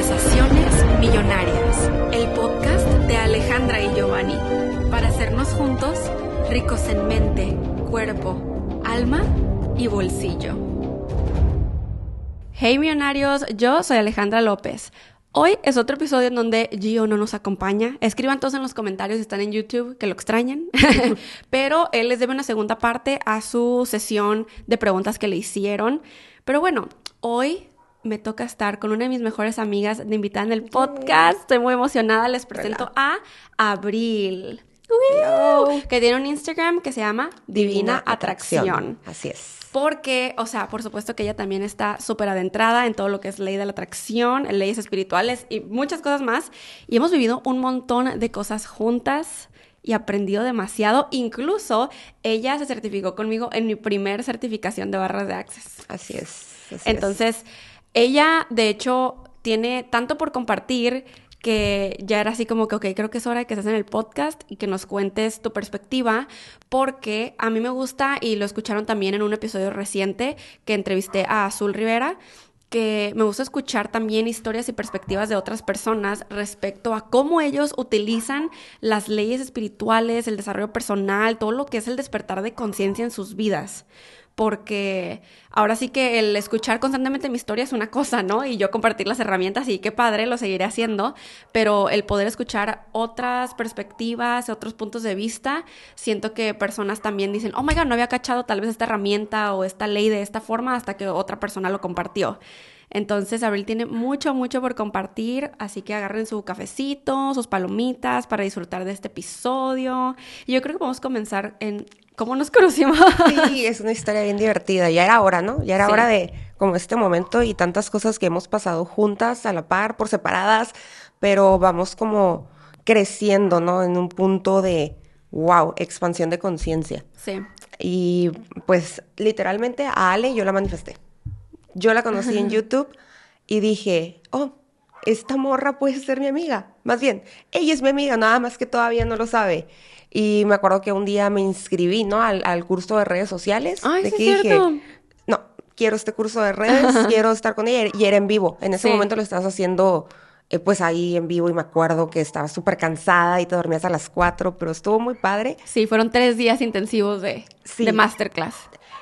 Conversaciones Millonarias, el podcast de Alejandra y Giovanni, para hacernos juntos ricos en mente, cuerpo, alma y bolsillo. Hey millonarios, yo soy Alejandra López. Hoy es otro episodio en donde Gio no nos acompaña. Escriban todos en los comentarios si están en YouTube que lo extrañan. Pero él les debe una segunda parte a su sesión de preguntas que le hicieron. Pero bueno, hoy me toca estar con una de mis mejores amigas de invitada en el podcast. Estoy muy emocionada. Les presento a Abril. Que tiene un Instagram que se llama Divina, Atracción. Así es. Porque, o sea, por supuesto que ella también está súper adentrada en todo lo que es ley de la atracción, leyes espirituales y muchas cosas más. Y hemos vivido un montón de cosas juntas y aprendido demasiado. Incluso ella se certificó conmigo en mi primer certificación de barras de Access. Así es. Entonces, ella, de hecho, tiene tanto por compartir que ya era así como que, ok, creo que es hora de que estés en el podcast y que nos cuentes tu perspectiva, porque a mí me gusta, y lo escucharon también en un episodio reciente que entrevisté a Azul Rivera, que me gusta escuchar también historias y perspectivas de otras personas respecto a cómo ellos utilizan las leyes espirituales, el desarrollo personal, todo lo que es el despertar de conciencia en sus vidas porque ahora sí que el escuchar constantemente mi historia es una cosa, ¿no? Y yo compartir las herramientas y qué padre, lo seguiré haciendo, pero el poder escuchar otras perspectivas, otros puntos de vista, siento que personas también dicen, oh my god, no había cachado tal vez esta herramienta o esta ley de esta forma hasta que otra persona lo compartió. Entonces, Abril tiene mucho, mucho por compartir, así que agarren su cafecito, sus palomitas para disfrutar de este episodio. Y yo creo que podemos comenzar en cómo nos conocimos. Sí, es una historia bien divertida. Ya era hora, ¿no? Ya era hora de como este momento y tantas cosas que hemos pasado juntas, a la par, por separadas, pero vamos como creciendo, ¿no? En un punto de, wow, expansión de conciencia. Sí. Y pues literalmente a Ale yo la manifesté. Yo la conocí en YouTube y dije, oh, esta morra puede ser mi amiga. Más bien, ella es mi amiga, nada más que todavía no lo sabe. Y me acuerdo que un día me inscribí, ¿no? Al, curso de redes sociales. Ay, de sí dije, no, quiero este curso de redes, quiero estar con ella. Y era en vivo. En ese momento lo estabas haciendo eh, pues ahí en vivo y me acuerdo que estaba súper cansada y te dormías a las cuatro, pero estuvo muy padre. Sí, fueron tres días intensivos de, de masterclass.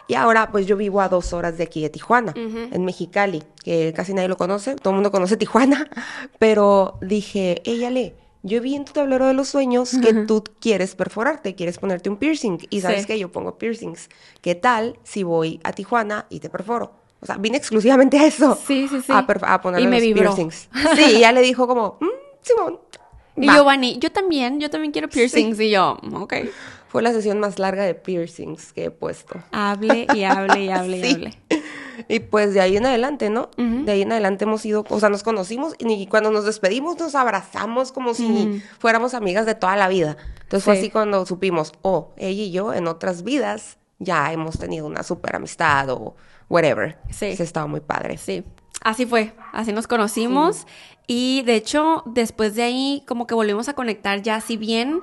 Y ahora, pues yo vivo a dos horas de aquí de Tijuana, en Mexicali, que casi nadie lo conoce, todo el mundo conoce Tijuana, pero dije, ella le, yo vi en tu tablero de los sueños que tú quieres perforarte, quieres ponerte un piercing, y sabes que yo pongo piercings. ¿Qué tal si voy a Tijuana y te perforo? O sea, vine exclusivamente a eso. Sí, sí, sí. A, a ponerle los piercings. Sí, y ya le dijo como, mm, Simón. Y Giovanni, yo también, yo también quiero piercings. Y yo, ok. Fue la sesión más larga de piercings que he puesto. Hable y hable y hable y hable. Y pues de ahí en adelante, ¿no? De ahí en adelante hemos ido, o sea, nos conocimos y cuando nos despedimos nos abrazamos como si fuéramos amigas de toda la vida. Entonces fue así cuando supimos, oh, ella y yo en otras vidas ya hemos tenido una super amistad o whatever. Sí. Se estaba muy padre. Sí. Así fue, así nos conocimos y de hecho después de ahí como que volvimos a conectar ya si bien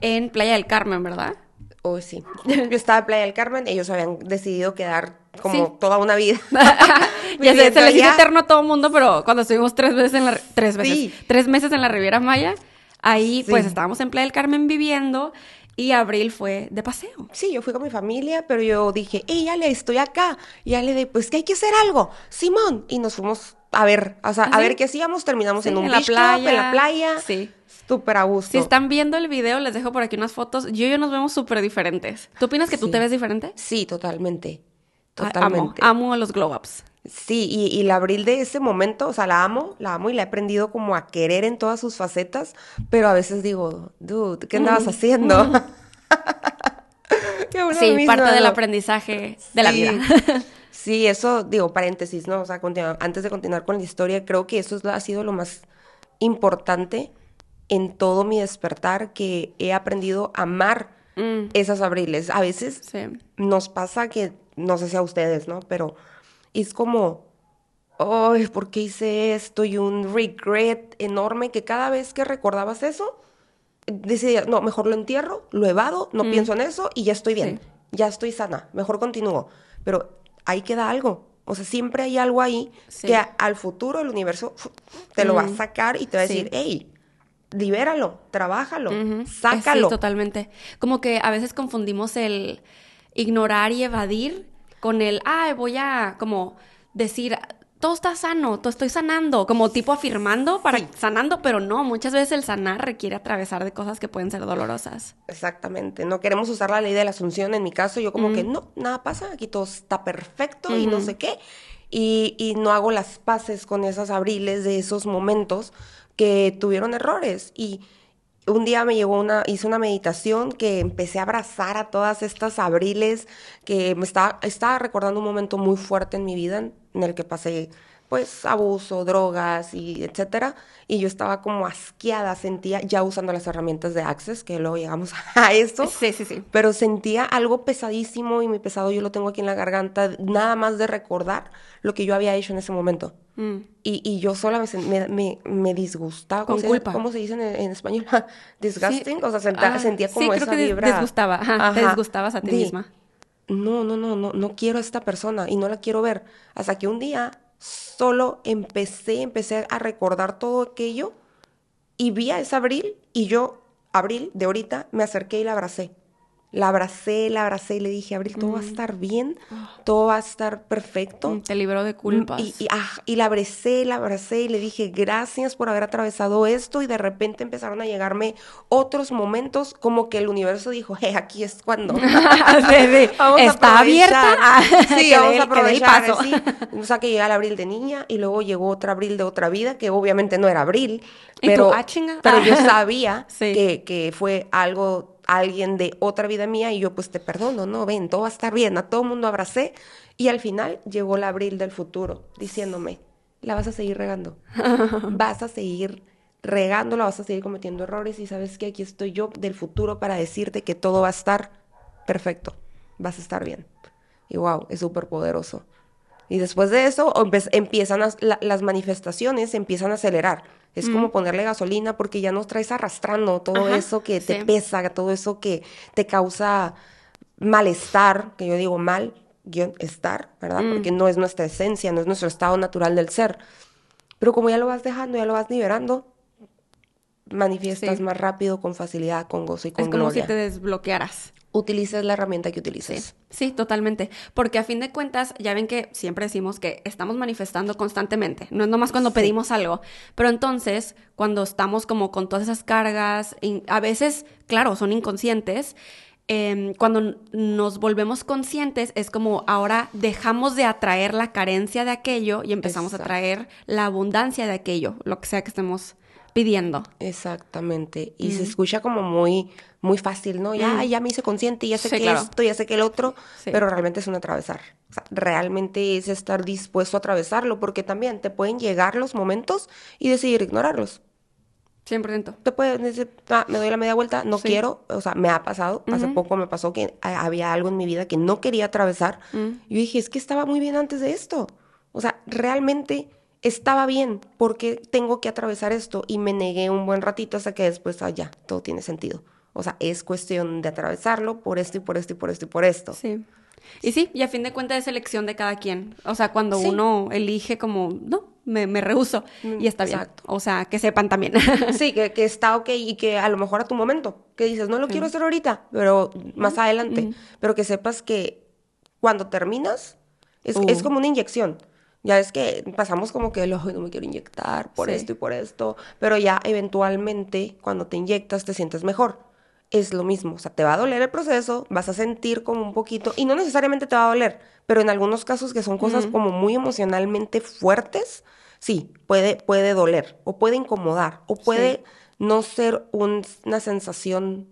en Playa del Carmen, ¿verdad? Oh, sí. Yo estaba en Playa del Carmen, ellos habían decidido quedar como toda una vida. ya sé, se les hizo eterno a todo el mundo, pero cuando estuvimos tres veces en la... Tres veces. Tres meses en la Riviera Maya, ahí pues estábamos en Playa del Carmen viviendo y Abril fue de paseo. Sí, yo fui con mi familia, pero yo dije, hey, Ale, estoy acá. Y Ale de, pues que hay que hacer algo. Simón. Y nos fuimos a ver, o sea, a ver qué hacíamos. Terminamos en un en la playa. en la playa. Sí. Súper a gusto. Si están viendo el video, les dejo por aquí unas fotos. Yo y yo nos vemos súper diferentes. ¿Tú opinas que tú te ves diferente? Sí, totalmente. Totalmente. Amo, amo los glow ups. Sí, y, y, la Abril de ese momento, o sea, la amo, la amo y la he aprendido como a querer en todas sus facetas, pero a veces digo, dude, ¿qué andabas haciendo? sí, parte del aprendizaje de la vida. sí, eso, digo, paréntesis, ¿no? O sea, antes de continuar con la historia, creo que eso ha sido lo más importante en todo mi despertar, que he aprendido a amar mm. esas abriles. A veces nos pasa que, no sé si a ustedes, ¿no? Pero es como, ay, ¿por qué hice esto? Y un regret enorme que cada vez que recordabas eso, decidías, no, mejor lo entierro, lo evado, no mm. pienso en eso y ya estoy bien, ya estoy sana, mejor continúo. Pero ahí queda algo. O sea, siempre hay algo ahí Sí. que a- al futuro el universo te lo va a Mm. sacar y te va a decir, hey, libéralo, trabájalo, sácalo. Sí, totalmente. Como que a veces confundimos el ignorar y evadir con el, ay, voy a como decir, todo está sano, todo estoy sanando, como tipo afirmando para Sí. sanando, pero no, muchas veces el sanar requiere atravesar de cosas que pueden ser dolorosas. Exactamente, no queremos usar la ley de la asunción, en mi caso yo como que no, nada pasa, aquí todo está perfecto y no sé qué, y, y no hago las paces con esas abriles de esos momentos que tuvieron errores. Y un día me llegó una, hice una meditación que empecé a abrazar a todas estas abriles, que me estaba, recordando un momento muy fuerte en mi vida en, en el que pasé pues abuso, drogas y etcétera, y yo estaba como asqueada, sentía ya usando las herramientas de Access, que luego llegamos a eso, Sí, sí, sí. pero sentía algo pesadísimo y mi pesado yo lo tengo aquí en la garganta, nada más de recordar lo que yo había hecho en ese momento. Mm. Y, y yo sola me, me, me, me disgustaba. ¿Cómo Con se, culpa. ¿Cómo se dice en, en español? Disgusting. O sea, senta- Ah, sentía sí, como creo esa que vibra. disgustaba, ajá, te disgustabas a ti de, misma. No, no, no, no, no quiero a esta persona y no la quiero ver. Hasta que un día solo empecé, empecé a recordar todo aquello y vi a esa Abril y yo, Abril, de ahorita, me acerqué y la abracé. La abracé, la abracé y le dije, Abril, todo va a estar bien, todo va a estar perfecto. Mm, Te libró de culpas. Y, y, ah, y la abracé, la abracé y le dije gracias por haber atravesado esto y de repente empezaron a llegarme otros momentos como que el universo dijo, hey, aquí es cuando. Vamos a Está abierta. aprovechar. Ah, Sí, vamos a aprovechar. paso. sí. O sea, que llega el abril de niña y luego llegó otra abril de otra vida, que obviamente no era abril, ¿Y tú? pero, Ah, pero yo Ah. sabía Sí. que, que fue algo, alguien de otra vida mía y yo pues te perdono, no, ven, todo va a estar bien, a todo mundo abracé y al final llegó el abril del futuro diciéndome, la vas a seguir regando, vas a seguir regándola, vas a seguir cometiendo errores y sabes que aquí estoy yo del futuro para decirte que todo va a estar perfecto, vas a estar bien. Y wow, es súper poderoso. Y después de eso empiezan a- la- las manifestaciones, empiezan a acelerar. Es como ponerle gasolina porque ya no traes arrastrando todo Ajá, eso que te sí. pesa, todo eso que te causa malestar, que yo digo mal, guion, estar, ¿verdad? Mm. Porque no es nuestra esencia, no es nuestro estado natural del ser. Pero como ya lo vas dejando, ya lo vas liberando, manifiestas Sí. más rápido, con facilidad, con gozo y con Es como gloria. si te desbloquearas. Utilices la herramienta que utilices. Sí, totalmente. Porque a fin de cuentas, ya ven que siempre decimos que estamos manifestando constantemente. No es nomás cuando pedimos algo. Pero entonces, cuando estamos como con todas esas cargas, a veces, claro, son inconscientes. em, cuando nos volvemos conscientes, es como ahora dejamos de atraer la carencia de aquello y empezamos a atraer la abundancia de aquello, lo que sea que estemos pidiendo. Exactamente. Y se escucha como muy, muy fácil, ¿no? Ya, ya me hice consciente, ya sé Sí, que claro. esto, ya sé que el otro, Sí. pero realmente es un atravesar. O sea, realmente es estar dispuesto a atravesarlo, porque también te pueden llegar los momentos y decidir ignorarlos. 100%. Te pueden decir, ah, me doy la media vuelta, no Sí. quiero, o sea, me ha pasado, hace poco me pasó que ah, había algo en mi vida que no quería atravesar. Mm. Y yo dije, es que estaba muy bien antes de esto. O sea, realmente estaba bien porque tengo que atravesar esto y me negué un buen ratito hasta que después, ah, ya, todo tiene sentido. O sea, es cuestión de atravesarlo por esto y por esto y por esto y por esto. Sí. Y sí, y a fin de cuentas es elección de cada quien. O sea, cuando Sí. uno elige como, no, me, me rehuso. Y está bien. exacto. O sea, que sepan también. Sí, que, que está ok y que a lo mejor a tu momento, que dices, no lo quiero hacer ahorita, pero más adelante. Pero que sepas que cuando terminas, es, es Uh. como una inyección. Ya es que pasamos como que, "Ay, no me quiero inyectar por Sí. esto y por esto, pero ya eventualmente cuando te inyectas te sientes mejor. Es lo mismo, o sea, te va a doler el proceso, vas a sentir como un poquito, y no necesariamente te va a doler, pero en algunos casos que son cosas como muy emocionalmente fuertes, sí, puede, puede doler, o puede incomodar, o puede no ser un- una sensación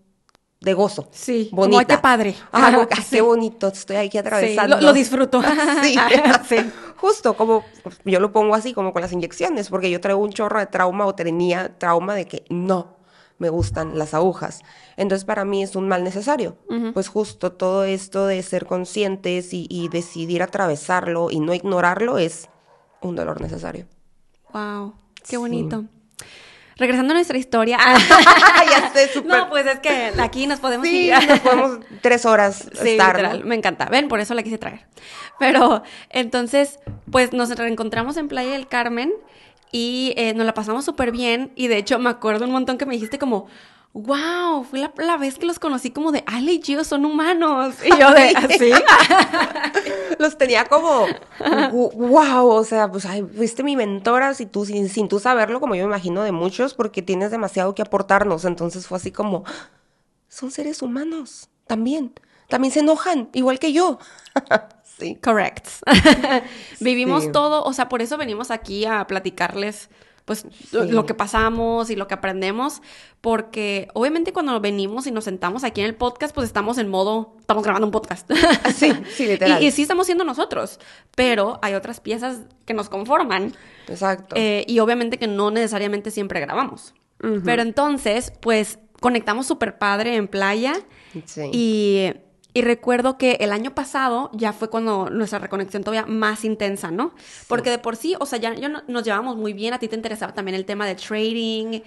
de gozo. Sí, como, bonita. "Ay, qué padre". Ah, como que, Sí. "Ay, qué bonito, estoy aquí Sí, atravesando. lo, lo disfruto. Sí. Sí. Justo como yo lo pongo así, como con las inyecciones, porque yo traigo un chorro de trauma o tenía trauma de que no me gustan las agujas. Entonces para mí es un mal necesario. Pues justo todo esto de ser conscientes y, y decidir atravesarlo y no ignorarlo es un dolor necesario. Wow, qué Sí. Regresando a nuestra historia. ya sé, súper. No, pues es que aquí nos podemos Sí, ir. nos podemos tres horas Sí, estar, literal, ¿no? me encanta. Ven, por eso la quise traer. Pero entonces, pues nos reencontramos en Playa del Carmen y eh, nos la pasamos súper bien. Y de hecho, me acuerdo un montón que me dijiste como, wow, fue la, la vez que los conocí como de Ale y Gio son humanos. Y yo de, ¿así? Los tenía como, wow, o sea, pues ay, fuiste mi mentora si tú, sin, sin tú saberlo, como yo me imagino de muchos, porque tienes demasiado que aportarnos. Entonces fue así como, son seres humanos, también. También se enojan, igual que yo. sí. Correct. Vivimos Sí. todo, o sea, por eso venimos aquí a platicarles pues lo que pasamos y lo que aprendemos, porque obviamente cuando venimos y nos sentamos aquí en el podcast, pues estamos en modo, estamos grabando un podcast. Sí, sí, literal. y, y sí estamos siendo nosotros, pero hay otras piezas que nos conforman Exacto. eh, y obviamente que no necesariamente siempre grabamos. Pero entonces, pues conectamos súper padre en playa sí. y, y recuerdo que el año pasado ya fue cuando nuestra reconexión todavía más intensa, ¿no? Porque de por sí, o sea, ya, no- nos llevábamos muy bien, a ti te interesaba también el tema de trading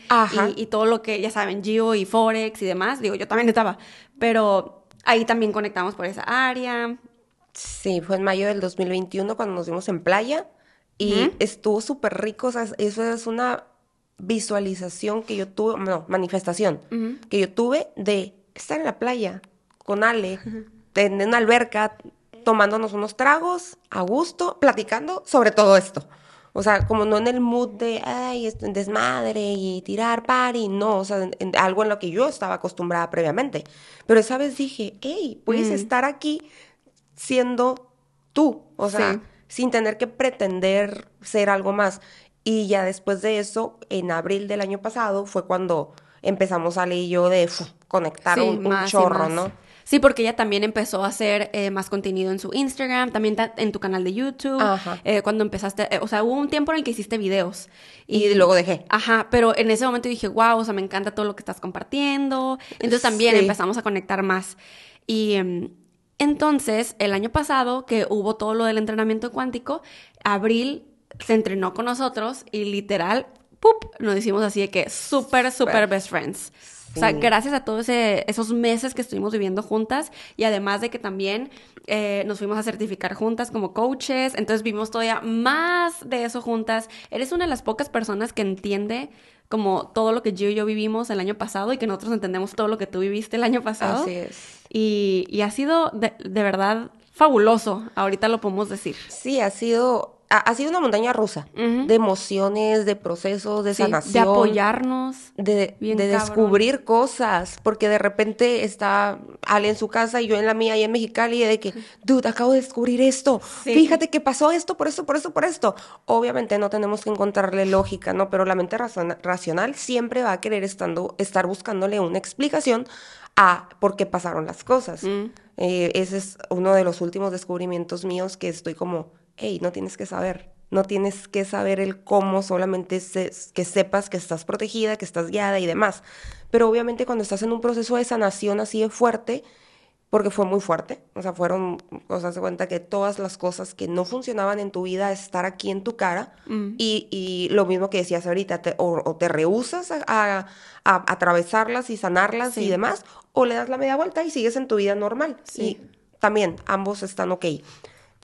y, y todo lo que, ya saben, Geo y Forex y demás, digo, yo también estaba, pero ahí también conectamos por esa área. Sí, fue en mayo del 2021 cuando nos vimos en playa y estuvo súper rico. O sea, eso es una visualización que yo tuve, no, manifestación que yo tuve de estar en la playa con Ale, en una alberca, tomándonos unos tragos a gusto, platicando sobre todo esto. O sea, como no en el mood de, ay, es- desmadre y tirar party, no, o sea, en- en algo en lo que yo estaba acostumbrada previamente. Pero esa vez dije, hey, puedes Mm. estar aquí siendo tú, o sea, Sí. sin tener que pretender ser algo más. Y ya después de eso, en abril del año pasado, fue cuando empezamos Ale y yo de fu, conectar Sí, un, chorro. ¿no? Sí, porque ella también empezó a hacer eh, más contenido en su Instagram, también ta- en tu canal de YouTube. Ajá. eh, cuando empezaste, eh, o sea, hubo un tiempo en el que hiciste videos. Y luego dejé. Ajá, pero en ese momento dije, wow, o sea, me encanta todo lo que estás compartiendo. Entonces también Sí. empezamos a conectar más. Y em, entonces, el año pasado, que hubo todo lo del entrenamiento cuántico, Abril se entrenó con nosotros y literal, ¡pup! Nos hicimos así de que súper, súper best friends. O sea, gracias a todos esos meses que estuvimos viviendo juntas y además de que también eh, nos fuimos a certificar juntas como coaches, entonces vimos todavía más de eso juntas. Eres una de las pocas personas que entiende como todo lo que yo y yo vivimos el año pasado y que nosotros entendemos todo lo que tú viviste el año pasado. Así es. Y, y ha sido de, de verdad fabuloso, ahorita lo podemos decir. Sí, ha sido, ha, ha sido una montaña rusa de emociones, de procesos, de Sí, sanación. de apoyarnos. de, descubrir cosas, porque de repente está Ale en su casa y yo en la mía y en Mexicali y de que, dude, acabo de descubrir esto, Sí. fíjate que pasó esto, por esto, por esto, por esto. Obviamente no tenemos que encontrarle lógica, ¿no? Pero la mente racional siempre va a querer estando, estar buscándole una explicación a por qué pasaron las cosas. Mm. Eh, ese es uno de los últimos descubrimientos míos que estoy como, hey, no tienes que saber. No tienes que saber el cómo, solamente se- que sepas que estás protegida, que estás guiada y demás. Pero obviamente cuando estás en un proceso de sanación así de fuerte, porque fue muy fuerte, o sea, fueron, o sea, se cuenta que todas las cosas que no funcionaban en tu vida, estar aquí en tu cara, Mm. y, y lo mismo que decías ahorita, te- o, o te rehusas a, a- a atravesarlas y sanarlas Sí. y demás, o le das la media vuelta y sigues en tu vida normal. Sí. Y también, ambos están ok.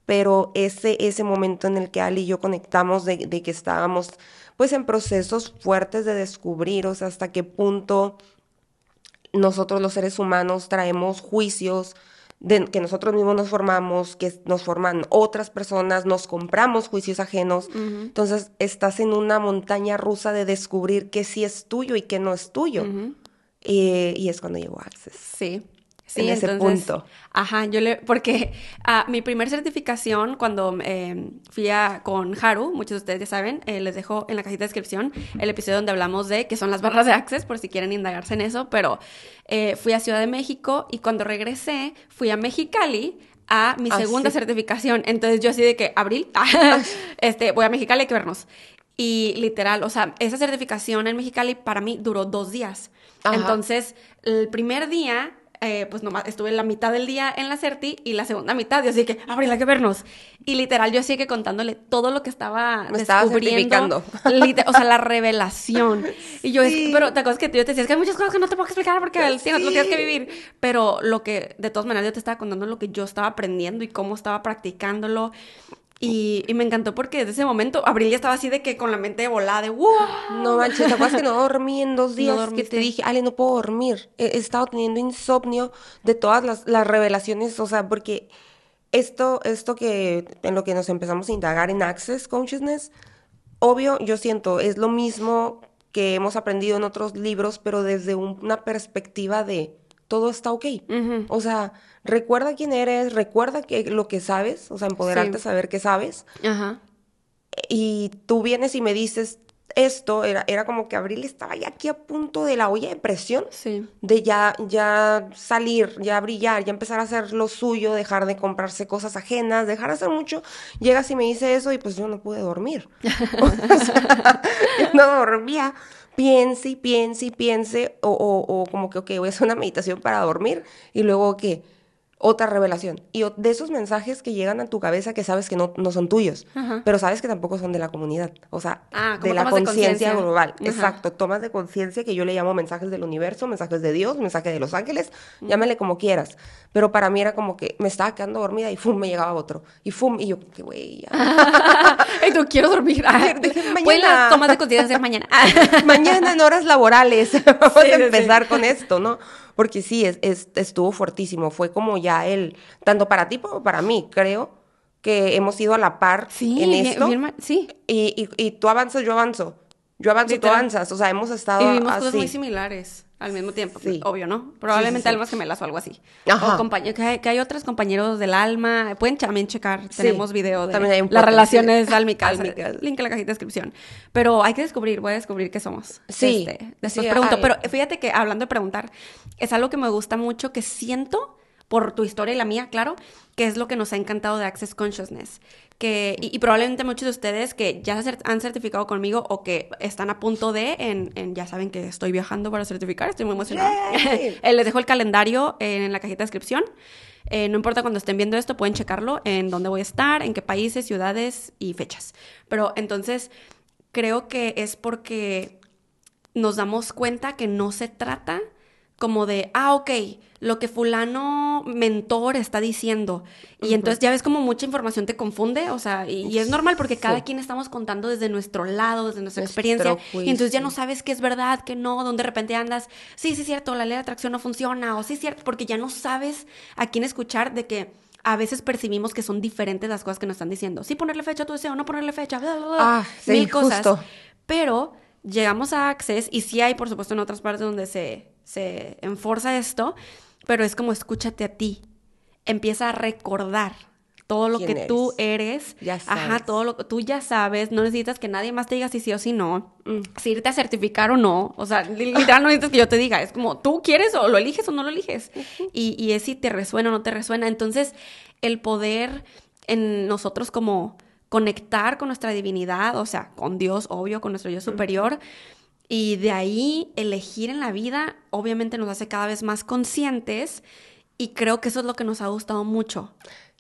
Pero ese, ese momento en el que Ali y yo conectamos de, de que estábamos pues en procesos fuertes de descubrir, o sea, hasta qué punto nosotros los seres humanos traemos juicios de, que nosotros mismos nos formamos, que nos forman otras personas, nos compramos juicios ajenos. Entonces estás en una montaña rusa de descubrir qué sí es tuyo y qué no es tuyo. Eh, y es cuando llegó Access. Sí. Sí, En ese entonces, punto. Ajá, yo le, porque ah, mi primer certificación cuando eh, fui a, con Haru, muchos de ustedes ya saben, eh, les dejo en la cajita de descripción el episodio donde hablamos de qué son las barras de Access, por si quieren indagarse en eso, pero eh, fui a Ciudad de México y cuando regresé fui a Mexicali a mi Ah, segunda sí. certificación, entonces yo así de que, abril, este, voy a Mexicali, hay que vernos. Y literal, o sea, esa certificación en Mexicali para mí duró dos días. Ajá. Entonces, el primer día eh, pues nomás estuve la mitad del día en la CERTI y la segunda mitad, yo así que, Abril, hay que vernos. Y literal, yo así que contándole todo lo que estaba Me estaba descubriendo. lite- o sea, la revelación. Y yo, es, Sí. pero te acuerdas que yo te decía, es que hay muchas cosas que no te puedo explicar porque el- tienes- lo tienes que vivir. Pero lo que, de todas maneras, yo te estaba contando lo que yo estaba aprendiendo y cómo estaba practicándolo. Y, y me encantó porque desde ese momento, Abril ya estaba así de que con la mente volada, de wow. No manches, ¿te acuerdas que no dormí en dos días? que dormiste. te dije, Ale, no puedo dormir. He, he estado teniendo insomnio de todas las, las revelaciones, o sea, porque esto, esto que en lo que nos empezamos a indagar en Access Consciousness, obvio, yo siento, es lo mismo que hemos aprendido en otros libros, pero desde un- una perspectiva de todo está ok. O sea, recuerda quién eres, recuerda que lo que sabes, o sea, empoderarte a saber qué sabes Ajá. y tú vienes y me dices esto, era, era como que Abril estaba ya aquí a punto de la olla de presión, Sí. de ya, ya salir, ya brillar, ya empezar a hacer lo suyo, dejar de comprarse cosas ajenas, dejar de hacer mucho. Llegas y me dice eso y pues yo no pude dormir. O sea, yo no dormía. Piense y piense y piense, o, o, o como que, ok, voy a hacer una meditación para dormir y luego que otra revelación. Y de esos mensajes que llegan a tu cabeza que sabes que no, no son tuyos, Ajá. pero sabes que tampoco son de la comunidad. O sea, Ah, de la conciencia global. Ajá. Exacto. Tomas de conciencia que yo le llamo mensajes del universo, mensajes de Dios, mensaje de los ángeles, llámale como quieras. Pero para mí era como que me estaba quedando dormida y fum, me llegaba otro. Y fum, y yo, qué güey. Ay, tú quiero dormir. Dije, Pueden mañana. tomas de conciencia mañana. mañana en horas laborales. Vamos Sí, a empezar sí. con esto, ¿no? Porque sí, es, es- estuvo fuertísimo. Fue como ya el, tanto para ti como para mí, creo que hemos ido a la par Sí, en esto. bien ma- sí. y, y, y tú avanzas, yo avanzo. Yo avanzo, tú Literal. avanzas. O sea, hemos estado Y vivimos así. cosas muy similares al mismo tiempo. Sí. Obvio, ¿no? Probablemente sí, sí. almas gemelas o algo así. Ajá. O que, hay, que hay otros compañeros del alma. Pueden también checar. Tenemos video de También hay un las relaciones álmicas. Álmicas. Link en la cajita de descripción. Pero hay que descubrir, voy a descubrir qué somos. Sí. Este, después pregunto. hay- Pero fíjate que hablando de preguntar, es algo que me gusta mucho, que siento por tu historia y la mía, claro, que es lo que nos ha encantado de Access Consciousness. Que, y, y probablemente muchos de ustedes que ya han certificado conmigo o que están a punto de, en, en- ya saben que estoy viajando para certificar, estoy muy emocionada. Eh, Les dejo el calendario en la cajita de descripción. Eh, no importa cuando estén viendo esto, pueden checarlo en dónde voy a estar, en qué países, ciudades y fechas. Pero entonces, creo que es porque nos damos cuenta que no se trata como de, ah, ok, lo que fulano mentor está diciendo. Y entonces ya ves como mucha información te confunde, o sea, y, y es normal porque cada Sí. quien estamos contando desde nuestro lado, desde nuestra Nuestro experiencia. Y entonces ya no sabes qué es verdad, qué no, donde de repente andas, sí, sí es cierto, la ley de atracción no funciona, o sí es cierto, porque ya no sabes a quién escuchar de que a veces percibimos que son diferentes las cosas que nos están diciendo. Sí ponerle fecha a tu deseo, no ponerle fecha, bla, bla, bla, Ah, sí, mil cosas. Pero llegamos a Access y sí hay, por supuesto, en otras partes donde se, se enforza esto, pero es como escúchate a ti. Empieza a recordar todo lo ¿Quién que tú eres? Ya Ajá, sabes. todo lo que tú ya sabes. No necesitas que nadie más te diga si sí o si no. Si irte a certificar o no. O sea, li- literal no necesitas que yo te diga. Es como tú quieres o lo eliges o no lo eliges. y, y es si te resuena o no te resuena. Entonces, el poder en nosotros como conectar con nuestra divinidad, o sea, con Dios, obvio, con nuestro yo superior, y de ahí elegir en la vida, obviamente nos hace cada vez más conscientes, y creo que eso es lo que nos ha gustado mucho.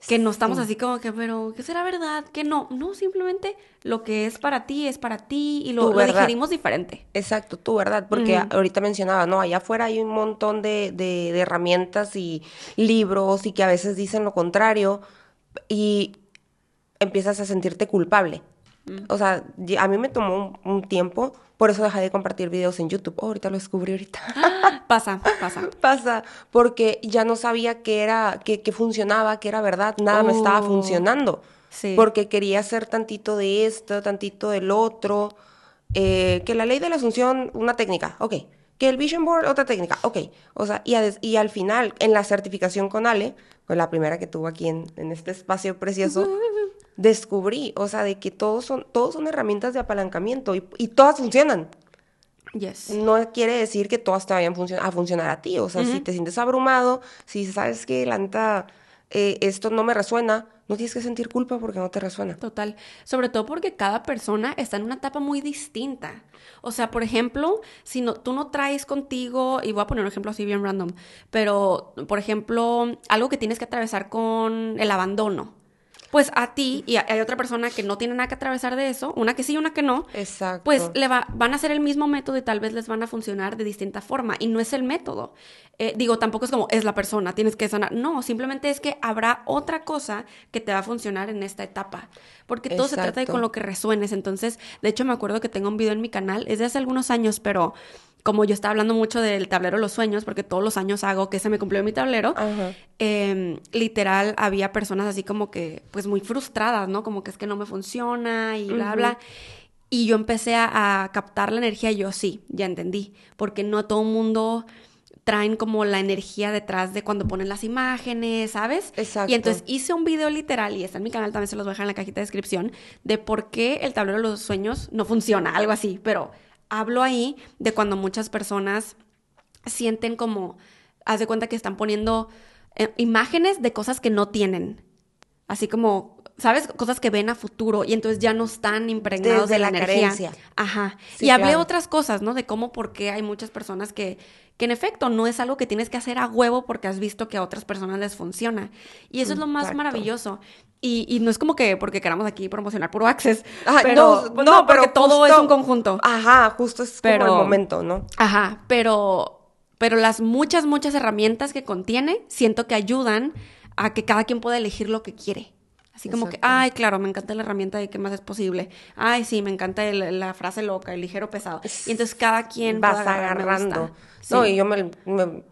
Que no estamos así como que, pero, ¿qué será verdad? Que no, no, simplemente lo que es para ti es para ti y lo, Tu lo digerimos diferente. Exacto, tú, ¿verdad? Porque ahorita mencionaba, no, allá afuera hay un montón de, de- de herramientas y libros y que a veces dicen lo contrario y empiezas a sentirte culpable. O sea, a mí me tomó un, un tiempo, por eso dejé de compartir videos en YouTube. Oh, ahorita lo descubrí ahorita. Pasa, pasa. Pasa, porque ya no sabía que era, que, que funcionaba, que era verdad, nada me estaba Oh. funcionando. Sí. Porque quería hacer tantito de esto, tantito del otro. eh, que la ley de la asunción, una técnica, ok. Que el Vision Board, otra técnica, ok. O sea, y, a des- y al final, en la certificación con Ale, con la primera que tuvo aquí en, en este espacio precioso, descubrí, o sea, de que todos son, todos son herramientas de apalancamiento y, y todas funcionan. Yes. No quiere decir que todas te vayan funcio- a funcionar a ti. O sea, si te sientes abrumado, si sabes que la neta, eh, esto no me resuena, no tienes que sentir culpa porque no te resuena. Total. Sobre todo porque cada persona está en una etapa muy distinta. O sea, por ejemplo, si no, tú no traes contigo, y voy a poner un ejemplo así bien random, pero, por ejemplo, algo que tienes que atravesar con el abandono pues a ti y hay otra persona que no tiene nada que atravesar de eso, una que sí y una que no, Exacto. pues le va, van a hacer el mismo método y tal vez les van a funcionar de distinta forma y no es el método. Eh, digo, tampoco es como es la persona, tienes que sanar. No, simplemente es que habrá otra cosa que te va a funcionar en esta etapa, porque todo se trata de con lo que resuenes. Entonces, de hecho me acuerdo que tengo un video en mi canal, es de hace algunos años, pero como yo estaba hablando mucho del tablero de los sueños, porque todos los años hago que se me cumplió mi tablero, em, literal había personas así como que, pues muy frustradas, ¿no? Como que es que no me funciona y bla, bla. Y yo empecé a, captar la energía y yo sí, ya entendí, porque no todo el mundo traen como la energía detrás de cuando ponen las imágenes, ¿sabes? Exacto. Y entonces hice un video literal, y está en mi canal, también se los voy a dejar en la cajita de descripción, de por qué el tablero de los sueños no funciona, algo así, pero hablo ahí de cuando muchas personas sienten como, haz de cuenta que están poniendo eh, imágenes de cosas que no tienen. Así como, ¿sabes? Cosas que ven a futuro y entonces ya no están impregnados de la, energía. Ajá. y hablé otras cosas, ¿no? De cómo, por qué hay muchas personas que, que en efecto no es algo que tienes que hacer a huevo porque has visto que a otras personas les funciona. Y eso es lo más maravilloso. Y, no es como que porque queramos aquí promocionar puro access. pero, no, no, porque todo es un conjunto. Ajá, justo es como el momento, ¿no? Ajá, pero, pero las muchas, muchas herramientas que contiene, siento que ayudan a que cada quien pueda elegir lo que quiere. Así como que, ay, claro, me encanta la herramienta de qué más es posible. Ay, sí, me encanta la frase loca, el ligero pesado. Y entonces cada quien va agarrando. No, y yo me,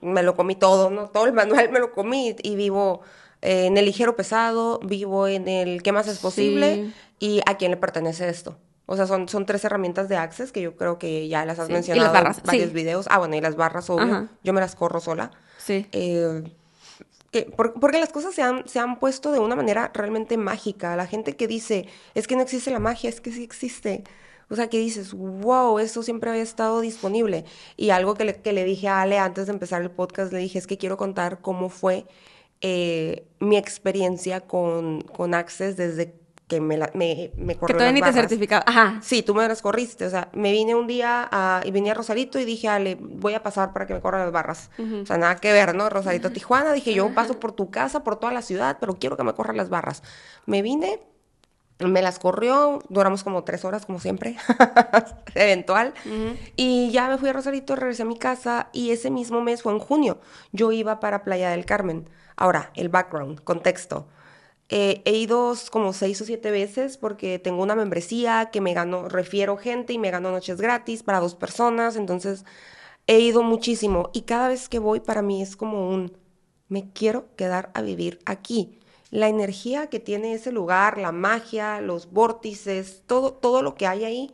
me, lo comí todo, ¿no? Todo el manual me lo comí y vivo eh, en el ligero pesado, vivo en el qué más es posible y a quién le pertenece esto. O sea, son, son tres herramientas de Access que yo creo que ya las has mencionado en varios videos. Ah, bueno, y las barras, obvio. Yo me las corro sola. Sí. Eh, porque las cosas se han, se han puesto de una manera realmente mágica. La gente que dice, es que no existe la magia, es que sí existe. O sea, que dices, wow, eso siempre había estado disponible. Y algo que le, que le dije a Ale antes de empezar el podcast, le dije, es que quiero contar cómo fue eh, mi experiencia con, con Access desde que me, la, me, me Que todavía ni te certificaba. Ajá. Sí, tú me las corriste. O sea, me vine un día a, y venía a Rosarito y dije, Ale, voy a pasar para que me corran las barras. O sea, nada que ver, ¿no? Rosarito, Tijuana. Dije, yo paso por tu casa, por toda la ciudad, pero quiero que me corran las barras. Me vine, me las corrió, duramos como tres horas, como siempre, eventual. Y ya me fui a Rosarito, regresé a mi casa y ese mismo mes fue en junio. Yo iba para Playa del Carmen. Ahora, el background, contexto. Eh, he ido como seis o siete veces porque tengo una membresía que me gano, refiero gente y me gano noches gratis para dos personas. Entonces, he ido muchísimo y cada vez que voy para mí es como un, me quiero quedar a vivir aquí. La energía que tiene ese lugar, la magia, los vórtices, todo, todo lo que hay ahí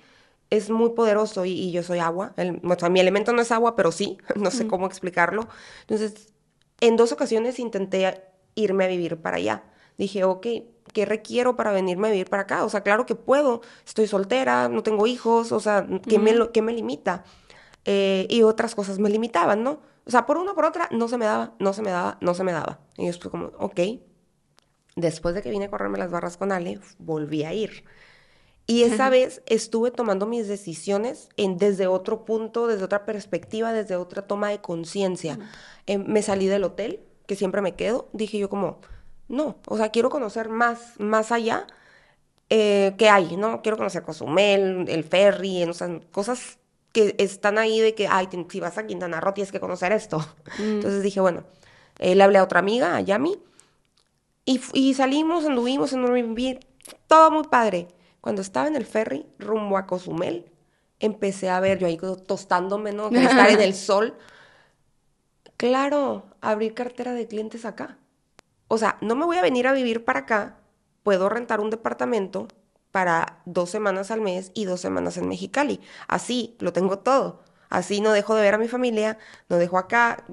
es muy poderoso y, yo soy agua. El, mi elemento no es agua, pero sí, no sé cómo explicarlo. Entonces, en dos ocasiones intenté irme a vivir para allá. Dije, ok, ¿qué requiero para venirme a vivir para acá? O sea, claro que puedo, estoy soltera, no tengo hijos, o sea, ¿qué, me, me limita? Eh, y otras cosas me limitaban, ¿no? O sea, por una por otra, no se me daba, no se me daba, no se me daba. Y yo estuve como, ok. Después de que vine a correrme las barras con Ale, volví a ir. Y esa vez estuve tomando mis decisiones en, desde otro punto, desde otra perspectiva, desde otra toma de conciencia. Em, me salí del hotel, que siempre me quedo. Dije yo como, no, o sea, quiero conocer más, más allá eh, que hay, ¿no? Quiero conocer Cozumel, el ferry, o sea, cosas que están ahí de que, ay, si vas a Quintana Roo tienes que conocer esto. Mm. Entonces dije, bueno, eh, le hablé a otra amiga, a Yami, y, y salimos, anduvimos en un todo muy padre. Cuando estaba en el ferry rumbo a Cozumel, empecé a ver, yo ahí tostándome, ¿no? De estar en el sol. Claro, abrir cartera de clientes acá. O sea, no me voy a venir a vivir para acá, puedo rentar un departamento para dos semanas al mes y dos semanas en Mexicali. Así, lo tengo todo. Así no dejo de ver a mi familia, no dejo acá.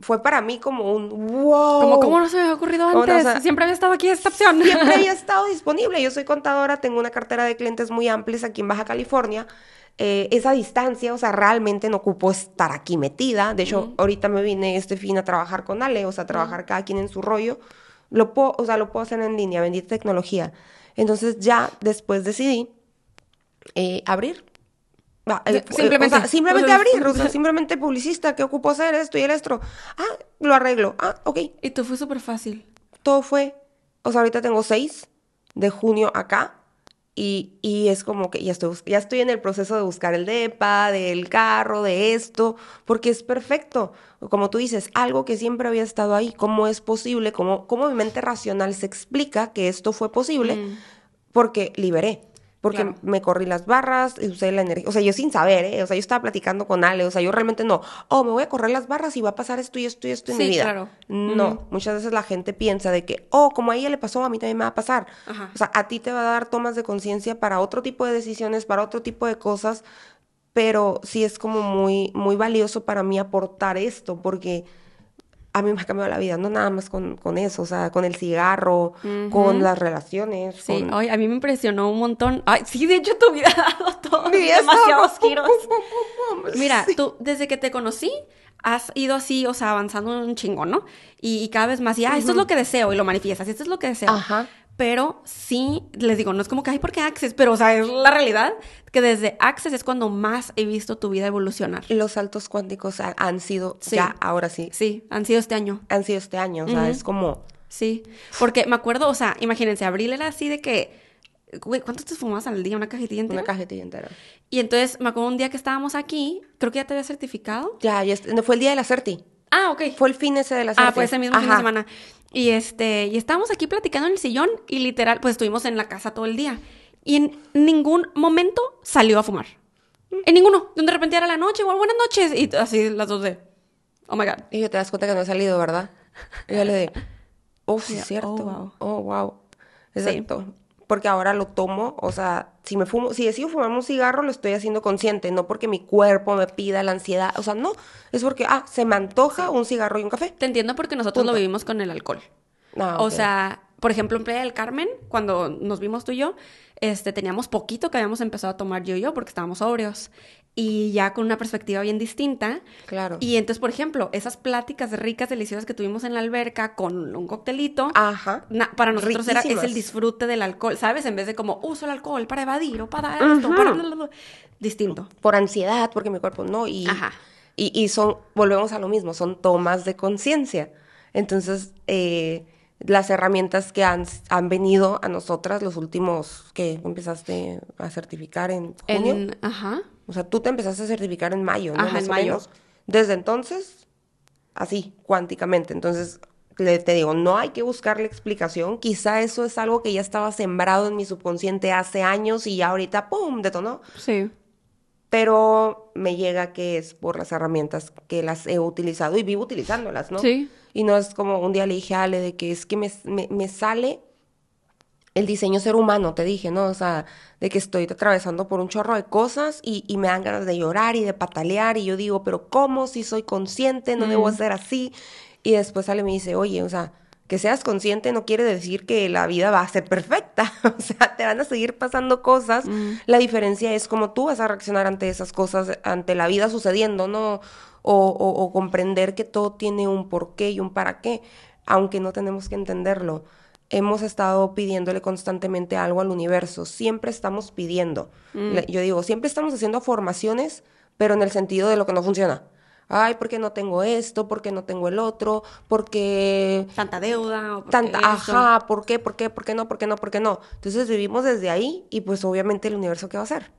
Fue para mí como un wow. Como, ¿cómo no se me había ocurrido antes? siempre había estado aquí esta opción. Siempre había estado disponible. Yo soy contadora, tengo una cartera de clientes muy amplias aquí en Baja California. Eh, esa distancia, o sea, realmente no ocupo estar aquí metida. De hecho, ahorita me vine este fin a trabajar con Ale, o sea, a trabajar cada quien en su rollo. Lo puedo, o sea, lo puedo hacer en línea, bendita tecnología. Entonces ya después decidí eh, abrir. Va, eh, Simplemente. o sea, simplemente O sea, abrir, o sea, simplemente publicista, ¿qué ocupo hacer esto y el esto? Ah, lo arreglo. Ah, ok. Y tú fue súper fácil. Todo fue, o sea, ahorita tengo seis de junio acá y, y es como que ya estoy, ya estoy en el proceso de buscar el DEPA, del carro, de esto, porque es perfecto. Como tú dices, algo que siempre había estado ahí, ¿cómo es posible? ¿Cómo, cómo mi mente racional se explica que esto fue posible? Porque liberé. Porque Claro. me corrí las barras, y usé la energía. O sea, yo sin saber, ¿eh? O sea, yo estaba platicando con Ale. O sea, yo realmente no. Oh, me voy a correr las barras y va a pasar esto y esto y esto en Sí, mi vida. claro. No. Muchas veces la gente piensa de que, oh, como a ella le pasó, a mí también me va a pasar. Ajá. O sea, a ti te va a dar tomas de conciencia para otro tipo de decisiones, para otro tipo de cosas. Pero sí es como muy, muy valioso para mí aportar esto, porque a mí me ha cambiado la vida, no nada más con, con eso, o sea, con el cigarro, con las relaciones. Sí, con... hoy a mí me impresionó un montón. Ay, sí, de hecho tu vida ha dado todo, Mi vida demasiados estaba giros. Mira, Sí. tú desde que te conocí has ido así, o sea, avanzando un chingo, ¿no? Y, y cada vez más, y ah, esto es lo que deseo, y lo manifiestas, y esto es lo que deseo. Ajá. Pero sí, les digo, no es como que, ay, ¿por qué Access? Pero, o sea, es la realidad que desde Access es cuando más he visto tu vida evolucionar. Los saltos cuánticos ha- han sido Sí. ya, ahora sí, Sí, han sido este año. han sido este año, o sea, es como... Sí, porque me acuerdo, o sea, imagínense, abril era así de que, güey, ¿cuántos te fumabas al día? ¿Una cajetilla entera? Una cajetilla entera. Y entonces me acuerdo un día que estábamos aquí, creo que ya te había certificado. Ya, ya fue el día de la Certi. Ah, ok. Fue el fin ese de la Certi. Ah, fue ese mismo fin de Ajá. semana. Y este, y estábamos aquí platicando en el sillón y literal, pues estuvimos en la casa todo el día. Y en ningún momento salió a fumar. En ninguno. De repente era la noche, bueno, buenas noches. Y así las dos de, oh my God. Y yo te das cuenta que no he salido, ¿verdad? Y yo le de, oh, sí, es cierto. oh, wow. Oh, wow. Exacto. Porque ahora lo tomo, o sea, si me fumo, si decido fumar un cigarro, lo estoy haciendo consciente, no porque mi cuerpo me pida la ansiedad, o sea, no, es porque, ah, se me antoja un cigarro y un café. Te entiendo porque nosotros Punto. lo vivimos con el alcohol. Ah, O sea, por ejemplo, en Playa del Carmen, cuando nos vimos tú y yo, este, teníamos poquito que habíamos empezado a tomar yo y yo porque estábamos sobrios. Y ya con una perspectiva bien distinta. Claro. Y entonces, por ejemplo, esas pláticas ricas, deliciosas que tuvimos en la alberca con un coctelito, Ajá. na- para nosotros era, es Riquísimas. el disfrute del alcohol, ¿sabes? En vez de como uso el alcohol para evadir o para esto, para... Distinto. Por ansiedad, porque mi cuerpo no, y, Ajá. y, y son, volvemos a lo mismo, son tomas de conciencia. Entonces, eh, las herramientas que han, han venido a nosotras los últimos, que empezaste a certificar en junio, En, ajá. O sea, tú te empezaste a certificar en mayo, ¿no? Ajá, Más en o mayo. menos. Desde entonces, así, cuánticamente. Entonces, le, te digo, no hay que buscarle explicación. Quizá eso es algo que ya estaba sembrado en mi subconsciente hace años y ya ahorita, ¡pum!, detonó. Sí. Pero me llega que es por las herramientas que las he utilizado y vivo utilizándolas, ¿no? Sí. Y no es como un día le dije a Ale de que es que me, me, me sale el diseño ser humano, te dije, ¿no? O sea, de que estoy atravesando por un chorro de cosas y, y me dan ganas de llorar y de patalear y yo digo, pero ¿cómo? Si soy consciente, no debo ser así. Y después Ale me dice, oye, o sea, que seas consciente no quiere decir que la vida va a ser perfecta. o sea, te van a seguir pasando cosas. La diferencia es cómo tú vas a reaccionar ante esas cosas, ante la vida sucediendo, ¿no? O, o- o comprender que todo tiene un porqué y un para qué, aunque no tenemos que entenderlo. Hemos estado pidiéndole constantemente algo al universo. Siempre estamos pidiendo. Le- Yo digo, siempre estamos haciendo formaciones, pero en el sentido de lo que no funciona. Ay, ¿por qué no tengo esto? ¿Por qué no tengo el otro? ¿Por qué Tanta deuda. O porque Tanta, esto. ajá, ¿por qué? ¿Por qué? ¿Por qué no? ¿Por qué no? ¿Por qué no? Entonces vivimos desde ahí y pues obviamente el universo ¿qué va a hacer?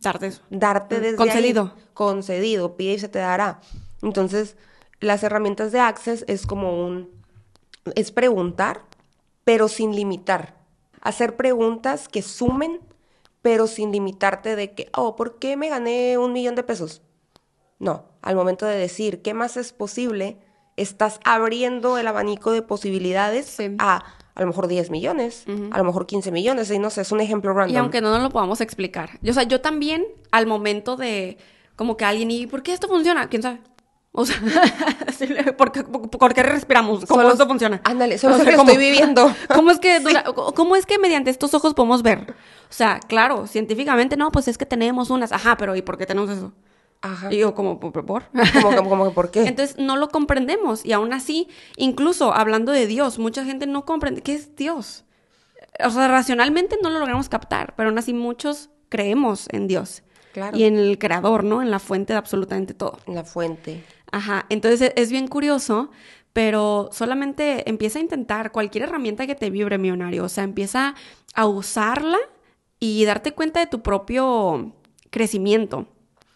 Darte eso. Darte Mm, desde concedido. ahí. Concedido. Pide y se te dará. Entonces, las herramientas de Access es como un... Es preguntar, pero sin limitar. Hacer preguntas que sumen, pero sin limitarte de que, oh, ¿por qué me gané un millón de pesos? No, al momento de decir qué más es posible, estás abriendo el abanico de posibilidades Sí. a a lo mejor 10 millones, a lo mejor 15 millones, y no sé, es un ejemplo random. Y aunque no nos lo podamos explicar. Yo, o sea, yo también, al momento de como que alguien, ¿y por qué esto funciona? ¿Quién sabe? O sea, sí, ¿por, qué, por- por qué respiramos? ¿Cómo Solo- esto funciona? Ándale, solo O es lo que estoy viviendo. ¿Cómo es que dura- cómo es que mediante estos ojos podemos ver? O sea, claro, científicamente no, pues es que tenemos unas. Ajá, pero ¿y por qué tenemos eso? Ajá. Y yo como, ¿por? Como, como, como ¿por qué? Entonces no lo comprendemos y aún así, incluso hablando de Dios, mucha gente no comprende qué es Dios. O sea, racionalmente no lo logramos captar, pero aún así muchos creemos en Dios Claro. y en el creador, ¿no? En la fuente de absolutamente todo. La fuente. Ajá, entonces es bien curioso, pero solamente empieza a intentar cualquier herramienta que te vibre millonario, o sea, empieza a usarla y darte cuenta de tu propio crecimiento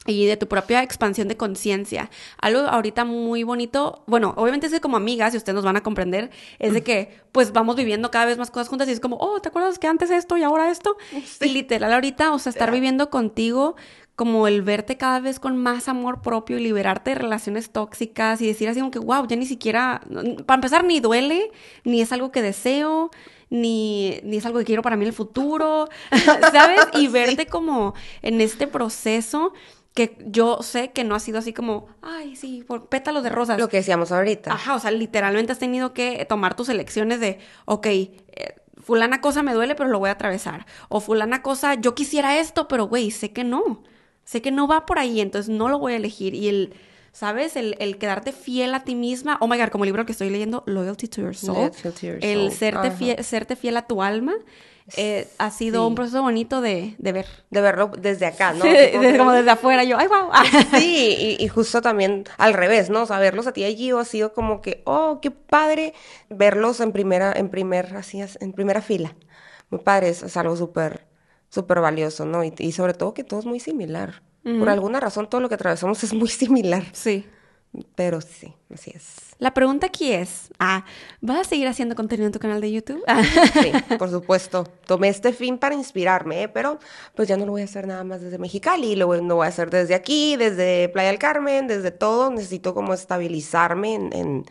y de tu propia expansión de conciencia. Algo ahorita muy bonito, bueno, obviamente es que como amigas, y ustedes nos van a comprender, es de que pues vamos viviendo cada vez más cosas juntas y es como, oh, ¿te acuerdas que antes esto y ahora esto? Y literal ahorita, o sea, estar viviendo contigo como el verte cada vez con más amor propio y liberarte de relaciones tóxicas y decir así como que, wow, ya ni siquiera, para empezar, ni duele, ni es algo que deseo, ni, ni es algo que quiero para mí en el futuro, ¿sabes? Y verte como en este proceso que yo sé que no ha sido así como, ay, sí, por pétalos de rosas. Lo que decíamos ahorita. Ajá, o sea, literalmente has tenido que tomar tus elecciones de, ok, eh, fulana cosa me duele, pero lo voy a atravesar. O fulana cosa, yo quisiera esto, pero güey, sé que no. Sé que no va por ahí, entonces no lo voy a elegir. Y el, ¿sabes? El, el quedarte fiel a ti misma. Oh my God, como el libro que estoy leyendo, Loyalty to Your Soul. Loyalty to Your El Soul. serte Ajá. fiel, serte fiel a tu alma. eh, ha sido Sí. un proceso bonito de, de ver. De verlo desde acá, ¿no? Desde- como desde afuera, yo, ay, wow. Sí, y, y justo también al revés, ¿no? O sea, verlos a ti allí ha sido como que, oh, qué padre verlos en primera, en primer, así en primera fila. Muy padre, es, es algo súper, súper valioso, ¿no? Y, y sobre todo que todo es muy similar. Por alguna razón todo lo que atravesamos es muy similar. Sí. Pero sí, así es. La pregunta aquí es, ah, ¿vas a seguir haciendo contenido en tu canal de YouTube? Sí, por supuesto. Tomé este fin para inspirarme, ¿eh? pero pues ya no lo voy a hacer nada más desde Mexicali, lo voy, lo voy a hacer desde aquí, desde Playa del Carmen, desde todo. Necesito como estabilizarme en, en,